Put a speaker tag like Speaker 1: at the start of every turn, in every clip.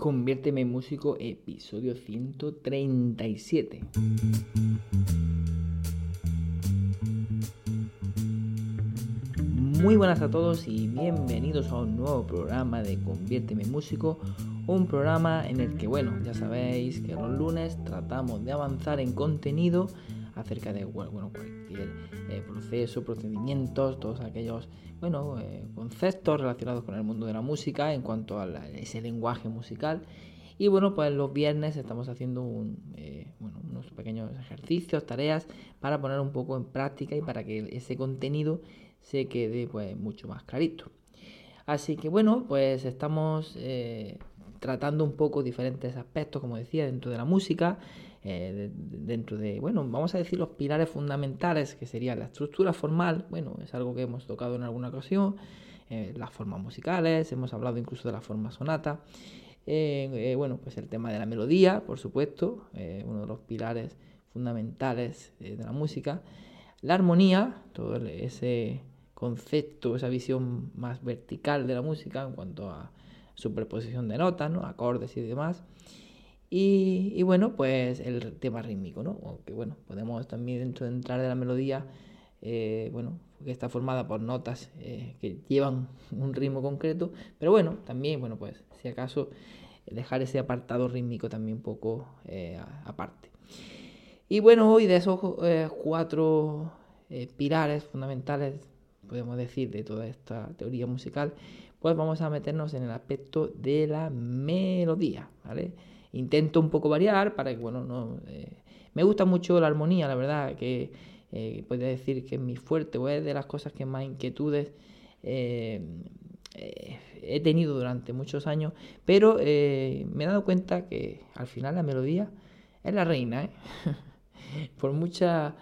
Speaker 1: Conviérteme en músico, episodio 137. Muy buenas a todos y bienvenidos a un nuevo programa de Conviérteme en músico, un programa en el que, bueno, ya sabéis que los lunes tratamos de avanzar en contenido acerca de bueno, cualquier eh, proceso, procedimientos, todos aquellos bueno, eh, conceptos relacionados con el mundo de la música en cuanto a ese lenguaje musical. Y bueno, pues los viernes estamos haciendo eh, unos pequeños ejercicios, tareas para poner un poco en práctica y para que ese contenido se quede pues mucho más clarito. Así que bueno, pues estamos tratando un poco diferentes aspectos, como decía, dentro de la música. Eh, dentro de, bueno, vamos a decir los pilares fundamentales, que sería la estructura formal, bueno, es algo que hemos tocado en alguna ocasión, eh, las formas musicales, hemos hablado incluso de la forma sonata, eh, bueno, pues el tema de la melodía, por supuesto, uno de los pilares fundamentales de la música, la armonía, todo ese concepto, esa visión más vertical de la música en cuanto a superposición de notas, ¿no? acordes y demás, y, bueno, pues el tema rítmico, ¿no? Aunque bueno, podemos también dentro de entrar de la melodía, eh, bueno, que está formada por notas eh, que llevan un ritmo concreto, pero bueno, también, bueno, pues si acaso dejar ese apartado rítmico también un poco eh, aparte. Y bueno, hoy de esos cuatro pilares fundamentales, podemos decir, de toda esta teoría musical, pues vamos a meternos en el aspecto de la melodía, ¿vale? Intento un poco variar para que, bueno, no... Eh, me gusta mucho la armonía, la verdad, que eh, puede decir que es mi fuerte o es de las cosas que más inquietudes eh, he tenido durante muchos años, pero me he dado cuenta que al final la melodía es la reina, por mucha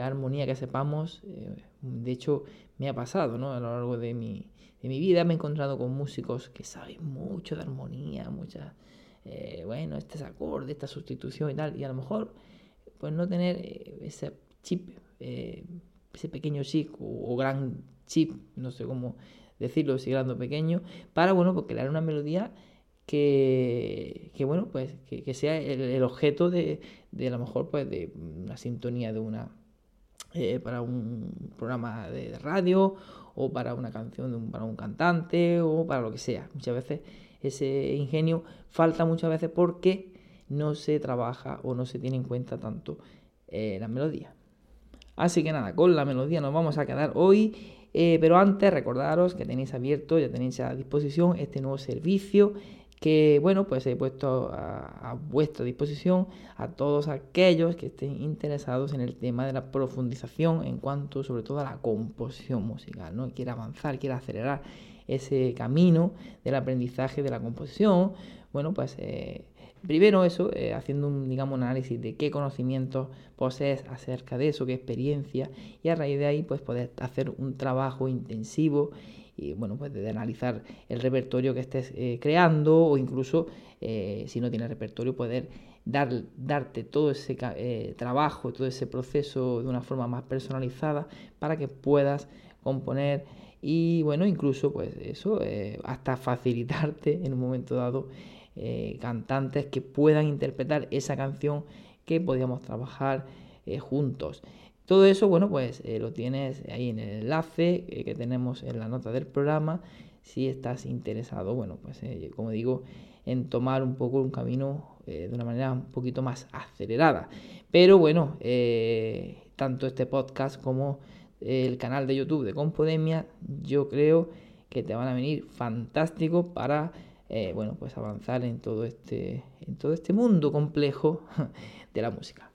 Speaker 1: armonía que sepamos, de hecho me ha pasado, ¿no? A lo largo de mi, de mi vida me he encontrado con músicos que saben mucho de armonía, muchas eh, bueno, este es acorde, esta sustitución y tal, y a lo mejor, pues no tener eh, ese chip, eh, ese pequeño chip o, gran chip, no sé cómo decirlo, si grande o pequeño, para, bueno, porque crear una melodía que, que bueno, pues que, sea el, objeto de, de, a lo mejor, pues de una sintonía de una, para un programa de radio o para una canción de un, para un cantante o para lo que sea. Muchas veces ese ingenio falta muchas veces porque no se trabaja o no se tiene en cuenta tanto eh, la melodía. Así que nada, con la melodía nos vamos a quedar hoy. Eh, pero antes recordaros que tenéis abierto, ya tenéis a disposición este nuevo servicio que bueno pues he puesto a, vuestra disposición a todos aquellos que estén interesados en el tema de la profundización en cuanto sobre todo a la composición musical, ¿no? Quiere avanzar, quiere acelerar ese camino del aprendizaje de la composición, bueno, pues eh, primero eso, eh, haciendo un, digamos, un análisis de qué conocimientos posees acerca de eso, qué experiencia, y a raíz de ahí, pues poder hacer un trabajo intensivo y bueno, pues de analizar el repertorio que estés eh, creando o incluso si no tienes repertorio poder dar, darte todo ese trabajo, todo ese proceso de una forma más personalizada para que puedas componer y bueno, incluso pues eso, eh, hasta facilitarte en un momento dado eh, cantantes que puedan interpretar esa canción que podíamos trabajar eh, juntos. Todo eso, bueno, pues lo tienes ahí en el enlace que tenemos en la nota del programa. Si estás interesado, bueno, pues como digo, en tomar un poco un camino de una manera un poquito más acelerada. Pero bueno, tanto este podcast como el canal de YouTube de Compodemia, yo creo que te van a venir fantásticos para eh, bueno, pues avanzar en todo este en todo este mundo complejo de la música.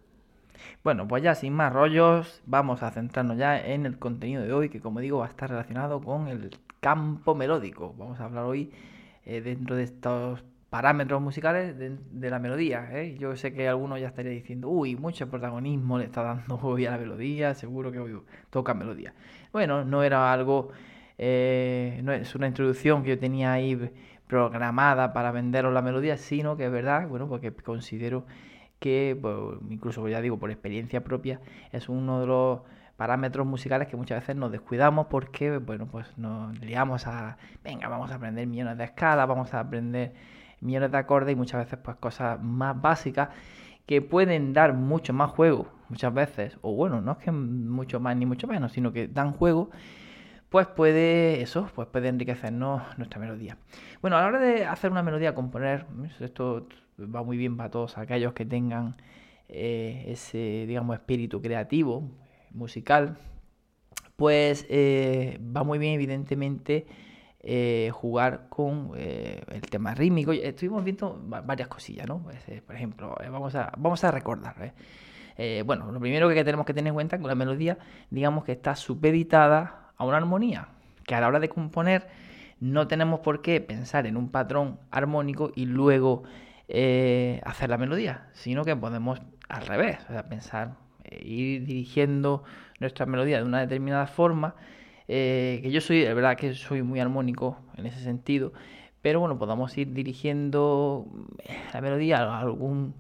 Speaker 1: Bueno, pues ya sin más rollos, vamos a centrarnos ya en el contenido de hoy, que como digo va a estar relacionado con el campo melódico. Vamos a hablar hoy eh, dentro de estos parámetros musicales de, la melodía. ¿eh? Yo sé que algunos ya estaría diciendo, uy, mucho protagonismo le está dando hoy a la melodía, seguro que hoy toca melodía. Bueno, no era algo, eh, no es una introducción que yo tenía ahí programada para venderos la melodía, sino que es verdad, bueno, porque considero que, pues, incluso ya digo por experiencia propia, es uno de los parámetros musicales que muchas veces nos descuidamos porque, bueno, pues nos liamos a, venga, vamos a aprender millones de escalas, vamos a aprender millones de acordes y muchas veces pues cosas más básicas que pueden dar mucho más juego muchas veces, o bueno, no es que mucho más ni mucho menos, sino que dan juego, pues puede eso, pues puede enriquecernos nuestra melodía. Bueno, a la hora de hacer una melodía, componer, esto va muy bien para todos aquellos que tengan eh, ese, digamos, espíritu creativo, musical, pues eh, va muy bien, evidentemente, eh, jugar con el tema rítmico. Estuvimos viendo varias cosillas, ¿no? Pues, por ejemplo, vamos, a, vamos a recordar. bueno, lo primero que tenemos que tener en cuenta con la melodía, digamos que está supeditada a una armonía, que a la hora de componer no tenemos por qué pensar en un patrón armónico y luego hacer la melodía, sino que podemos al revés, o sea, pensar, eh, ir dirigiendo nuestra melodía de una determinada forma, eh, que yo soy, de verdad que soy muy armónico en ese sentido, pero bueno, podamos ir dirigiendo eh, la melodía a algún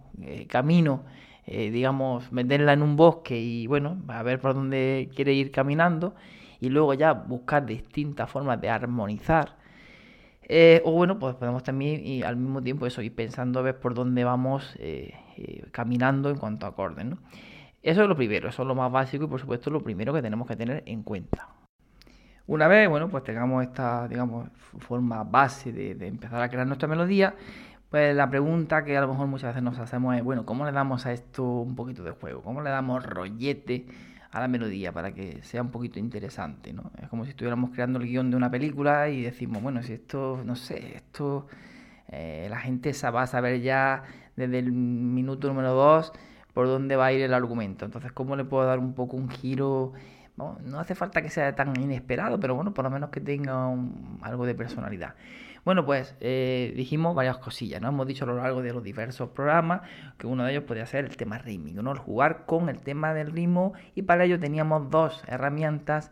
Speaker 1: camino, digamos, meterla en un bosque y bueno, a ver por dónde quiere ir caminando y luego ya buscar distintas formas de armonizar. O bueno, pues podemos también y al mismo tiempo eso ir pensando a ver por dónde vamos eh, caminando en cuanto a acordes. ¿no? Eso es lo primero, eso es lo más básico y por supuesto lo primero que tenemos que tener en cuenta. Una vez, bueno, pues tengamos esta, digamos, forma base de, empezar a crear nuestra melodía, pues la pregunta que a lo mejor muchas veces nos hacemos es, bueno, ¿cómo le damos a esto un poquito de juego? ¿Cómo le damos rollete a la melodía para que sea un poquito interesante, ¿no? Es como si estuviéramos creando el guion de una película y decimos, bueno, si esto, no sé, esto eh, la gente va a saber ya desde el minuto número 2 por dónde va a ir el argumento. Entonces, ¿cómo le puedo dar un poco un giro? no hace falta que sea tan inesperado, pero bueno, por lo menos que tenga algo de personalidad. Bueno, pues eh, dijimos varias cosillas, ¿no? Hemos dicho a lo largo de los diversos programas que uno de ellos podía ser el tema rítmico, ¿no? El jugar con el tema del ritmo y para ello teníamos dos herramientas,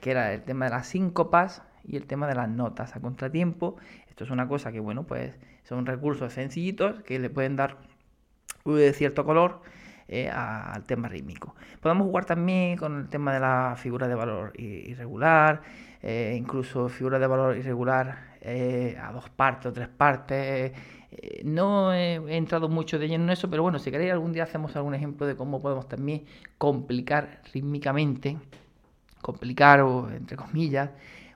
Speaker 1: que era el tema de las síncopas y el tema de las notas a contratiempo. Esto es una cosa que, bueno, pues son recursos sencillitos que le pueden dar cierto color eh, al tema rítmico. Podemos jugar también con el tema de la figura de valor irregular, eh, incluso figura de valor irregular eh, a dos partes o tres partes. no he, entrado mucho de lleno en eso, pero bueno, si queréis algún día hacemos algún ejemplo de cómo podemos también complicar rítmicamente, complicar o entre comillas,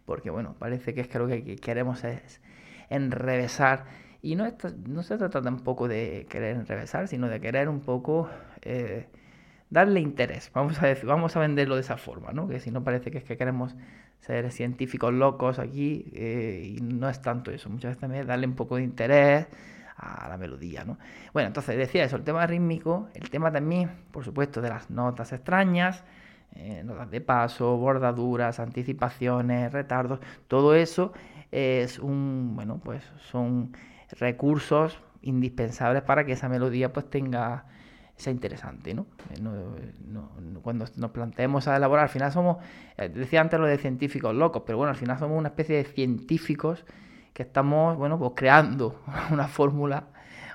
Speaker 1: porque bueno, parece que es que lo que queremos es enrevesar y no, no se trata tampoco de querer enrevesar, sino de querer un poco eh, darle interés. Vamos a, vamos a venderlo de esa forma, ¿no? Que si no parece que es que queremos ser científicos locos aquí eh, y no es tanto eso. Muchas veces también darle un poco de interés a la melodía, ¿no? Bueno, entonces decía eso, el tema rítmico, el tema también, por supuesto, de las notas extrañas, eh, notas de paso, bordaduras, anticipaciones, retardos, todo eso es un, bueno, pues son recursos indispensables para que esa melodía pues tenga sea interesante, ¿no? Eh, cuando nos planteemos a elaborar, al final somos, eh, decía antes lo de científicos locos, pero bueno, al final somos una especie de científicos que estamos, bueno, pues creando una fórmula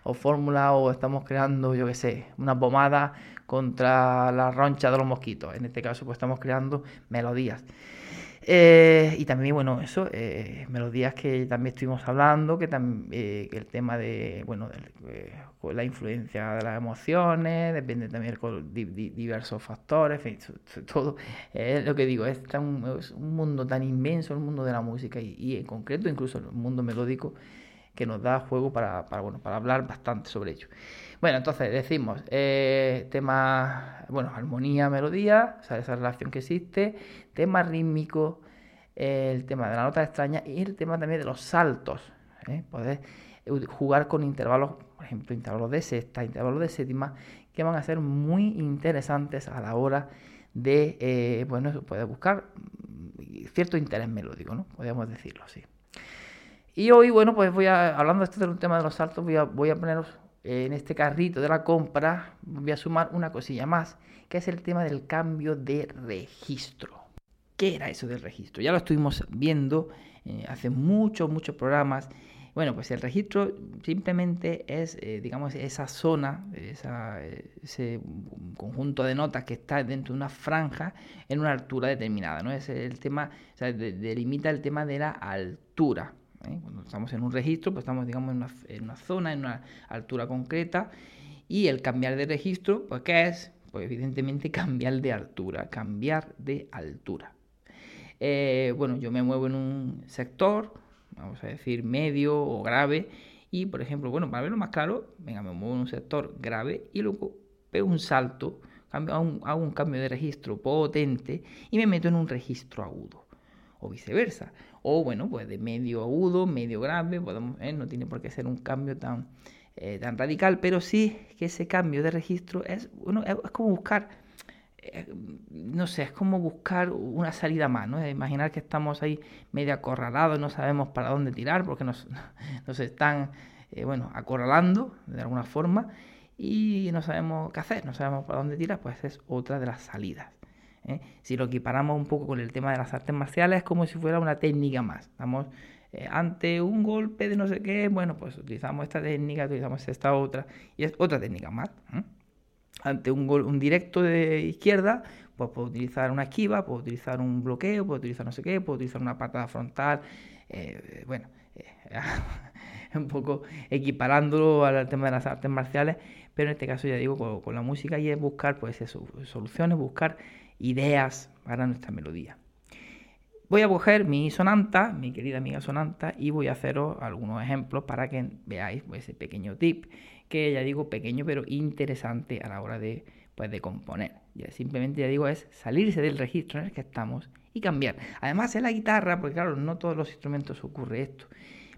Speaker 1: o fórmula o estamos creando, yo qué sé, una pomada contra la roncha de los mosquitos. En este caso, pues estamos creando melodías. Eh, y también, bueno, eso, eh, melodías que también estuvimos hablando, que, eh, el tema de, bueno, la influencia de las emociones, depende también de diversos factores, todo, es lo que digo, es, es un mundo tan inmenso el mundo de la música y, en concreto incluso el mundo melódico que nos da juego para, para, bueno, para hablar bastante sobre ello. Bueno, entonces decimos, eh, tema, bueno, armonía, melodía, o sea, esa relación que existe, tema rítmico, el tema de la nota extraña y el tema también de los saltos. ¿eh? Poder jugar con intervalos, por ejemplo, intervalos de sexta, intervalos de séptima, que van a ser muy interesantes a la hora de, eh, bueno, poder buscar cierto interés melódico, ¿no? Podríamos decirlo así. Y hoy, bueno, pues voy a, hablando de este tema de los saltos, voy a, voy a poneros en este carrito de la compra voy a sumar una cosilla más, que es el tema del cambio de registro. ¿Qué era eso del registro? Ya lo estuvimos viendo eh, hace muchos, muchos programas. Bueno, pues el registro simplemente es, eh, digamos, esa zona, ese conjunto de notas que está dentro de una franja en una altura determinada, ¿no? Es el tema, o sea, delimita el tema de la altura. ¿Eh? Cuando estamos en un registro, pues estamos, digamos, en una, zona, en una altura concreta. Y el cambiar de registro, pues, ¿qué es? Pues evidentemente cambiar de altura, cambiar de altura. Eh, bueno, yo me muevo en un sector, vamos a decir, medio o grave, y por ejemplo, bueno, para verlo más claro, venga, me muevo en un sector grave y luego pego un salto, hago hago un cambio de registro potente y me meto en un registro agudo, o viceversa. O bueno, pues de medio agudo, medio grave, podemos, eh, no tiene por qué ser un cambio tan, eh, tan radical, pero sí que ese cambio de registro es, bueno, es como buscar eh, no sé, es como buscar una salida más, ¿no? Imaginar que estamos ahí medio acorralados, no sabemos para dónde tirar porque nos, nos están, eh, bueno, acorralando de alguna forma y no sabemos qué hacer, no sabemos para dónde tirar, pues es otra de las salidas. ¿Eh? Si lo equiparamos un poco con el tema de las artes marciales, es como si fuera una técnica más. Estamos ante un golpe de no sé qué, bueno, pues utilizamos esta técnica, utilizamos esta otra, y es otra técnica más ante un, un directo de izquierda, pues puedo utilizar una esquiva, puedo utilizar un bloqueo, puedo utilizar no sé qué, puedo utilizar una patada frontal, eh, bueno, eh, un poco equiparándolo al tema de las artes marciales, pero en este caso ya digo con, la música y es buscar pues eso, soluciones, buscar ideas para nuestra melodía. Voy a coger mi sonanta, mi querida amiga sonanta, y voy a haceros algunos ejemplos para que veáis pues, ese pequeño tip que ya digo pequeño pero interesante a la hora de, pues, de componer. Ya simplemente ya digo es salirse del registro en el que estamos y cambiar. Además en la guitarra, porque claro, no todos los instrumentos ocurre esto,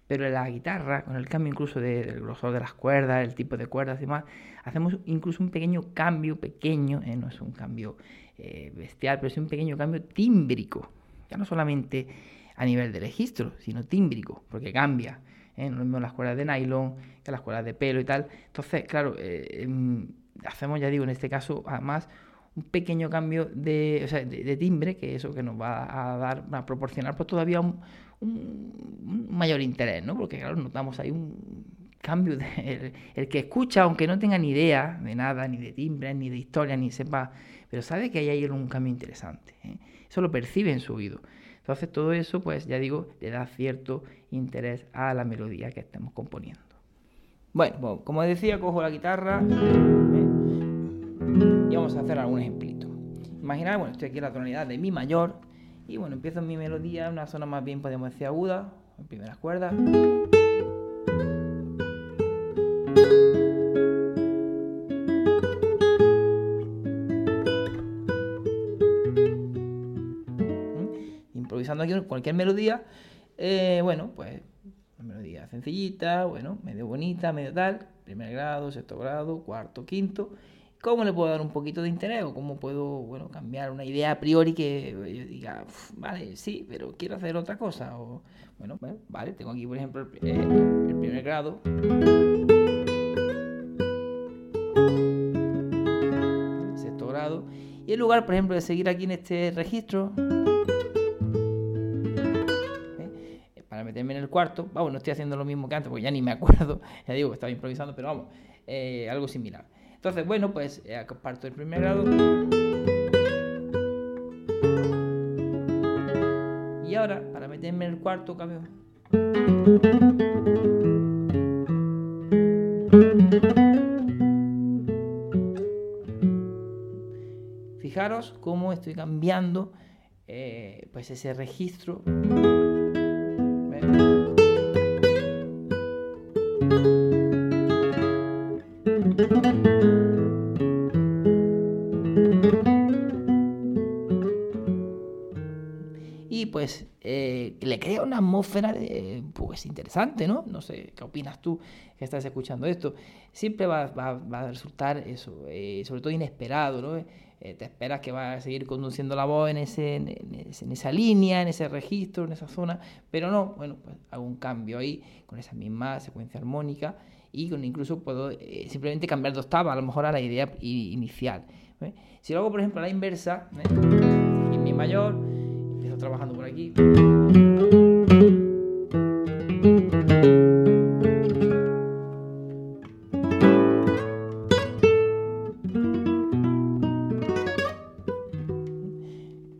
Speaker 1: pero en la guitarra, con el cambio incluso del grosor de las cuerdas, el tipo de cuerdas y demás, hacemos incluso un pequeño cambio pequeño, ¿eh? no es un cambio eh, bestial, pero es un pequeño cambio tímbrico, ya no solamente a nivel de registro, sino tímbrico, porque cambia. ¿eh? no mismo las cuerdas de nylon que las cuerdas de pelo y tal. Entonces, claro, eh, em, hacemos, ya digo, en este caso, además, un pequeño cambio de, timbre, que eso que nos va a dar, a proporcionar pues todavía un, mayor interés, ¿no? Porque claro, notamos ahí un cambio, de, el, que escucha, aunque no tenga ni idea de nada, ni de timbre, ni de historia, ni sepa, pero sabe que hay ahí un cambio interesante. ¿eh? Eso lo percibe en su oído. Entonces todo eso, pues ya digo, le da cierto interés a la melodía que estemos componiendo. Bueno, pues, como decía, cojo la guitarra ¿eh? y vamos a hacer algún ejemplito. Imaginar, bueno, estoy aquí en la tonalidad de Mi mayor y bueno, empiezo mi melodía en una zona más bien, podemos decir, aguda, en primeras cuerdas. Cualquier melodía, eh, bueno, pues una melodía sencillita, bueno, medio bonita, medio tal, primer grado, sexto grado, cuarto, quinto. ¿Cómo le puedo dar un poquito de interés o cómo puedo, bueno, cambiar una idea a priori que yo diga, vale, sí, pero quiero hacer otra cosa? O, bueno, pues, vale, tengo aquí, por ejemplo, el, el primer grado. Sexto grado. Y en lugar, por ejemplo, de seguir aquí en este registro, meterme en el cuarto. Vamos, no estoy haciendo lo mismo que antes, porque ya ni me acuerdo. Ya digo que estaba improvisando, pero vamos, eh, algo similar. Entonces, bueno, pues eh, parto del primer grado. Y ahora, para meterme en el cuarto, cambio. Fijaros cómo estoy cambiando eh, pues ese registro. Y pues eh, le crea una atmósfera de, pues interesante, ¿no? No sé, ¿qué opinas tú que estás escuchando esto? Siempre va, a resultar eso, eh, sobre todo inesperado, ¿no? Eh, te esperas que va a seguir conduciendo la voz en, ese, en, esa línea, en ese registro, en esa zona, pero no, bueno, pues hago un cambio ahí con esa misma secuencia armónica y con, incluso puedo eh, simplemente cambiar de octava, a lo mejor a la idea inicial. Si lo hago, por ejemplo, a la inversa, en mi mayor, trabajando por aquí.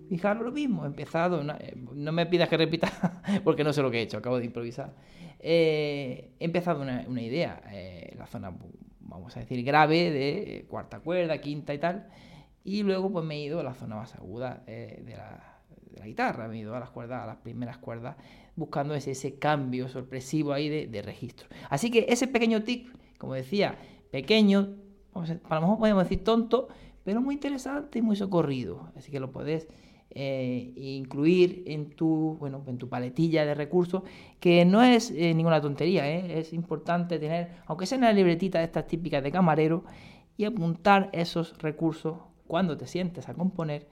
Speaker 1: improvisar lo mismo, he empezado, no, eh, me pidas que repita porque no sé lo que he hecho, acabo de improvisar. he empezado una, idea, la zona, vamos a decir, grave de cuarta cuerda, quinta y tal, y luego pues me he ido a la zona más aguda de la la guitarra, me a las cuerdas, a las primeras cuerdas, buscando ese, ese cambio sorpresivo ahí de, registro. Así que ese pequeño tic, como decía, pequeño, a, lo mejor podemos decir tonto, pero muy interesante y muy socorrido. Así que lo puedes eh, incluir en tu, bueno, en tu paletilla de recursos, que no es eh, ninguna tontería, ¿eh? es importante tener, aunque sea en la libretita de estas típicas de camarero, y apuntar esos recursos cuando te sientes a componer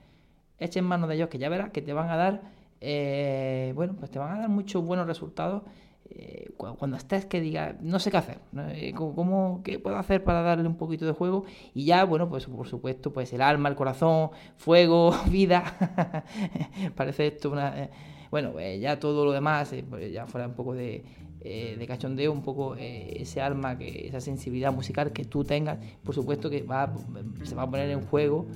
Speaker 1: echen mano de ellos, que ya verás que te van a dar, eh, bueno, pues te van a dar muchos buenos resultados eh, cuando estés que digas, no sé qué hacer, eh, ¿cómo, ¿qué puedo hacer para darle un poquito de juego? Y ya, bueno, pues por supuesto, pues el alma, el corazón, fuego, vida, parece esto una... bueno, ya todo lo demás, pues ya fuera un poco de, de cachondeo, un poco ese alma, que, esa sensibilidad musical que tú tengas, por supuesto que va, se va a poner en juego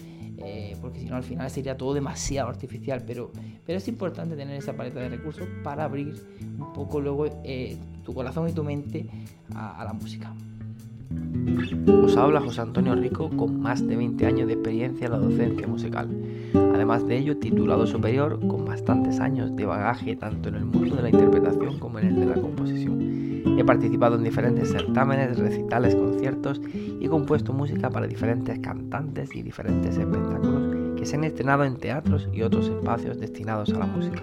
Speaker 1: eh, porque si no al final sería todo demasiado artificial, pero, pero es importante tener esa paleta de recursos para abrir un poco luego eh, tu corazón y tu mente a, la música.
Speaker 2: Os habla José Antonio Rico con más de 20 años de experiencia en la docencia musical. Además de ello, titulado superior con bastantes años de bagaje tanto en el mundo de la interpretación como en el de la composición. He participado en diferentes certámenes, recitales, conciertos y compuesto música para diferentes cantantes y diferentes espectáculos que se han estrenado en teatros y otros espacios destinados a la música.